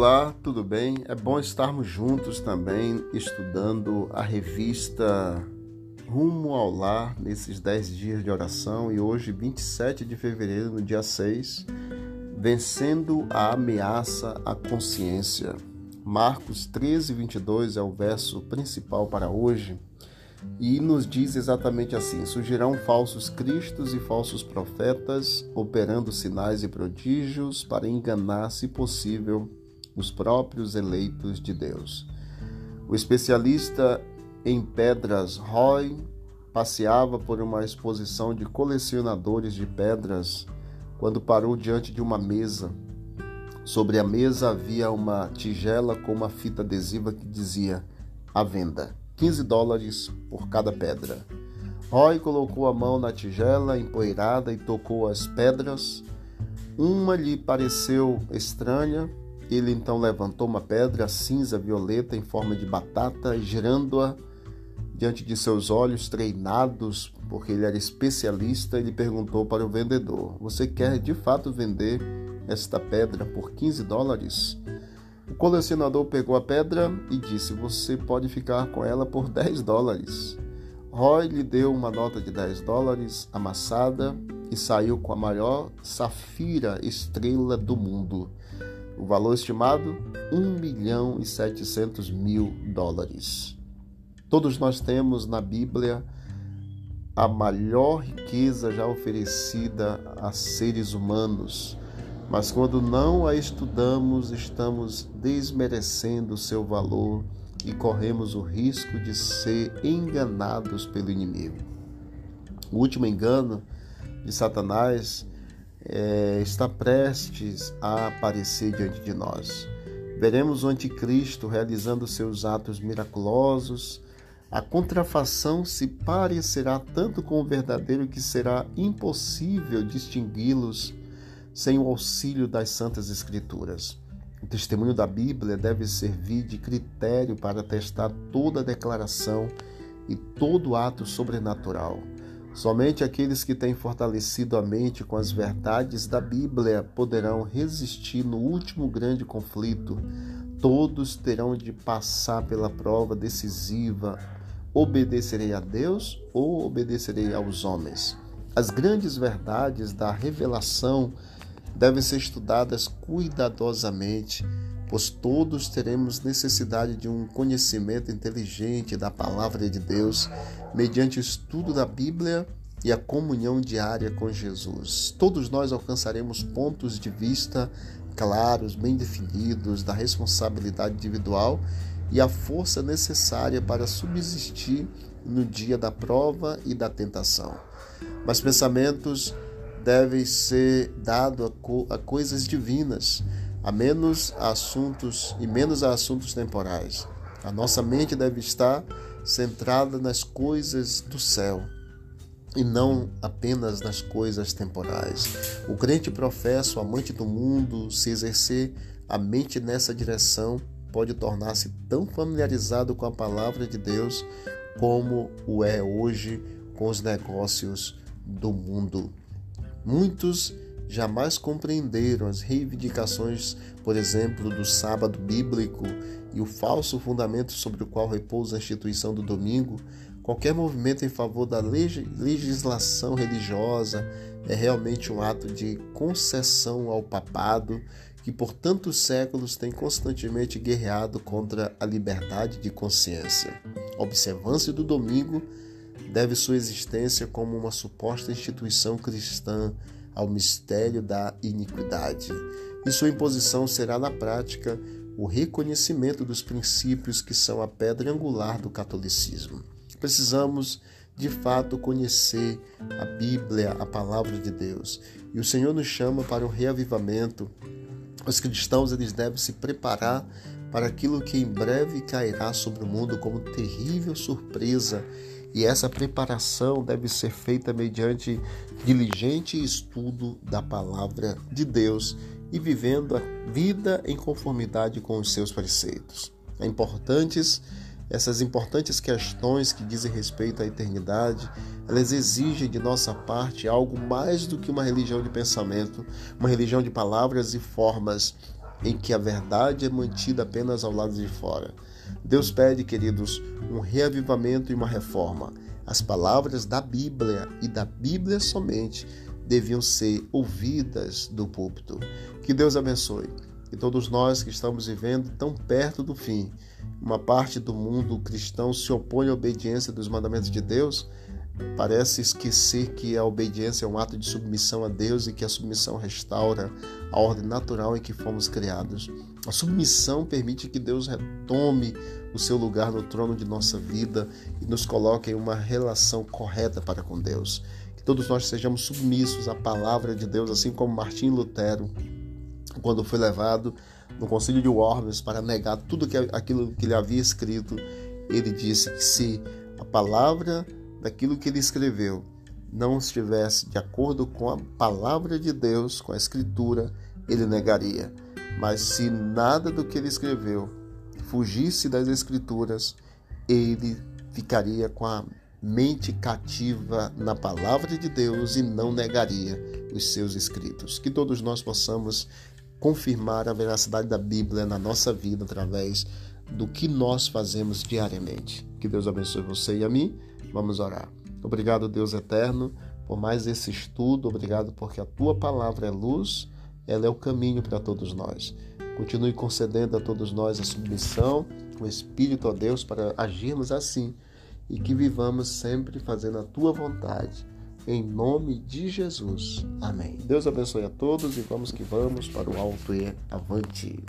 Olá, tudo bem? É bom estarmos juntos também estudando a revista Rumo ao Lar nesses 10 dias de oração e hoje, 27 de fevereiro, no dia 6, Vencendo a Ameaça à Consciência. Marcos 13, 22 é o verso principal para hoje e nos diz exatamente assim: surgirão falsos cristos e falsos profetas, operando sinais e prodígios para enganar, se possível, os próprios eleitos de Deus. O especialista em pedras Roy passeava por uma exposição de colecionadores de pedras quando parou diante de uma mesa. Sobre a mesa havia uma tigela com uma fita adesiva que dizia: à venda. 15 dólares por cada pedra. Roy colocou a mão na tigela empoeirada e tocou as pedras. Uma lhe pareceu estranha. Ele então levantou uma pedra cinza violeta em forma de batata, girando-a diante de seus olhos treinados, porque ele era especialista, ele perguntou para o vendedor: Você quer de fato vender esta pedra por 15 dólares? O colecionador pegou a pedra e disse: Você pode ficar com ela por 10 dólares. Roy lhe deu uma nota de 10 dólares amassada e saiu com a maior safira estrela do mundo. O valor estimado: 1 milhão e 700 mil dólares. Todos nós temos na Bíblia a maior riqueza já oferecida a seres humanos mas quando não a estudamos, estamos desmerecendo seu valor e corremos o risco de ser enganados pelo inimigo. O último engano de Satanás é, está prestes a aparecer diante de nós. Veremos o anticristo realizando seus atos miraculosos. A contrafação se parecerá tanto com o verdadeiro que será impossível distingui-los sem o auxílio das Santas Escrituras. O testemunho da Bíblia deve servir de critério para testar toda declaração e todo ato sobrenatural. Somente aqueles que têm fortalecido a mente com as verdades da Bíblia poderão resistir no último grande conflito. Todos terão de passar pela prova decisiva: obedecerei a Deus ou obedecerei aos homens? As grandes verdades da revelação devem ser estudadas cuidadosamente, pois todos teremos necessidade de um conhecimento inteligente da palavra de Deus mediante o estudo da Bíblia e a comunhão diária com Jesus. Todos nós alcançaremos pontos de vista claros, bem definidos da responsabilidade individual e a força necessária para subsistir no dia da prova e da tentação. Mas pensamentos deve ser dado a, co a coisas divinas, a menos assuntos e menos a assuntos temporais. A nossa mente deve estar centrada nas coisas do céu e não apenas nas coisas temporais. O crente professo, amante do mundo, se exercer a mente nessa direção, pode tornar-se tão familiarizado com a palavra de Deus como o é hoje com os negócios do mundo. Muitos jamais compreenderam as reivindicações, por exemplo, do sábado bíblico e o falso fundamento sobre o qual repousa a instituição do domingo. Qualquer movimento em favor da legislação religiosa é realmente um ato de concessão ao papado que por tantos séculos tem constantemente guerreado contra a liberdade de consciência. A observância do domingo deve sua existência como uma suposta instituição cristã ao mistério da iniquidade, e sua imposição será na prática o reconhecimento dos princípios que são a pedra angular do catolicismo. Precisamos de fato conhecer a Bíblia, a palavra de Deus. E o Senhor nos chama para o reavivamento. Os cristãos eles devem se preparar para aquilo que em breve cairá sobre o mundo como terrível surpresa e essa preparação deve ser feita mediante diligente estudo da palavra de Deus e vivendo a vida em conformidade com os seus preceitos. É importantes essas importantes questões que dizem respeito à eternidade, elas exigem de nossa parte algo mais do que uma religião de pensamento, uma religião de palavras e formas. em que a verdade é mantida apenas ao lado de fora. Deus pede, queridos, um reavivamento e uma reforma. As palavras da Bíblia e da Bíblia somente deviam ser ouvidas do púlpito. Que Deus abençoe. E todos nós que estamos vivendo tão perto do fim, uma parte do mundo cristão se opõe à obediência dos mandamentos de Deus, parece esquecer que a obediência é um ato de submissão a Deus e que a submissão restaura a ordem natural em que fomos criados. A submissão permite que Deus retome o seu lugar no trono de nossa vida e nos coloque em uma relação correta para com Deus. Que todos nós sejamos submissos à palavra de Deus, assim como Martim Lutero, quando foi levado no concílio de Worms para negar tudo aquilo que ele havia escrito, ele disse que se a palavra daquilo que ele escreveu não estivesse de acordo com a palavra de Deus, com a escritura, ele negaria. Mas se nada do que ele escreveu fugisse das escrituras, ele ficaria com a mente cativa na palavra de Deus e não negaria os seus escritos. Que todos nós possamos confirmar a veracidade da Bíblia na nossa vida através do que nós fazemos diariamente. Que Deus abençoe você e a mim. Vamos orar. Obrigado, Deus eterno, por mais esse estudo. Obrigado porque a tua palavra é luz, ela é o caminho para todos nós. Continue concedendo a todos nós a submissão, o Espírito a Deus para agirmos assim e que vivamos sempre fazendo a tua vontade em nome de Jesus. Amém. Deus abençoe a todos e vamos que vamos para o alto e avante.